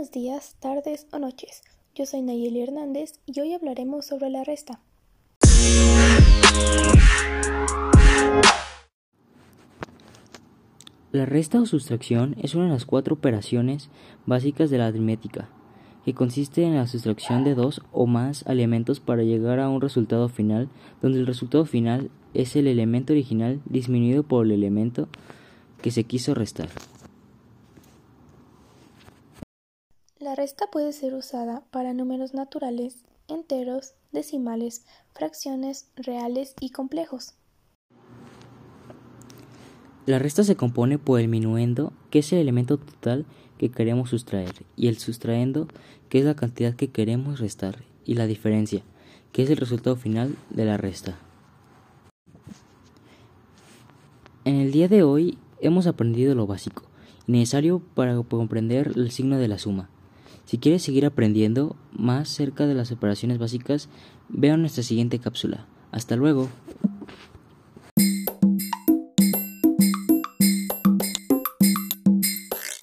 Buenos días, tardes o noches. Yo soy Nayeli Hernández y hoy hablaremos sobre la resta. La resta o sustracción es una de las cuatro operaciones básicas de la aritmética, que consiste en la sustracción de dos o más elementos para llegar a un resultado final, donde el resultado final es el elemento original disminuido por el elemento que se quiso restar. La resta puede ser usada para números naturales, enteros, decimales, fracciones, reales y complejos. La resta se compone por el minuendo, que es el elemento total que queremos sustraer, y el sustraendo, que es la cantidad que queremos restar, y la diferencia, que es el resultado final de la resta. En el día de hoy hemos aprendido lo básico necesario para comprender el signo de la suma. Si quieres seguir aprendiendo más cerca de las operaciones básicas, vea nuestra siguiente cápsula. Hasta luego.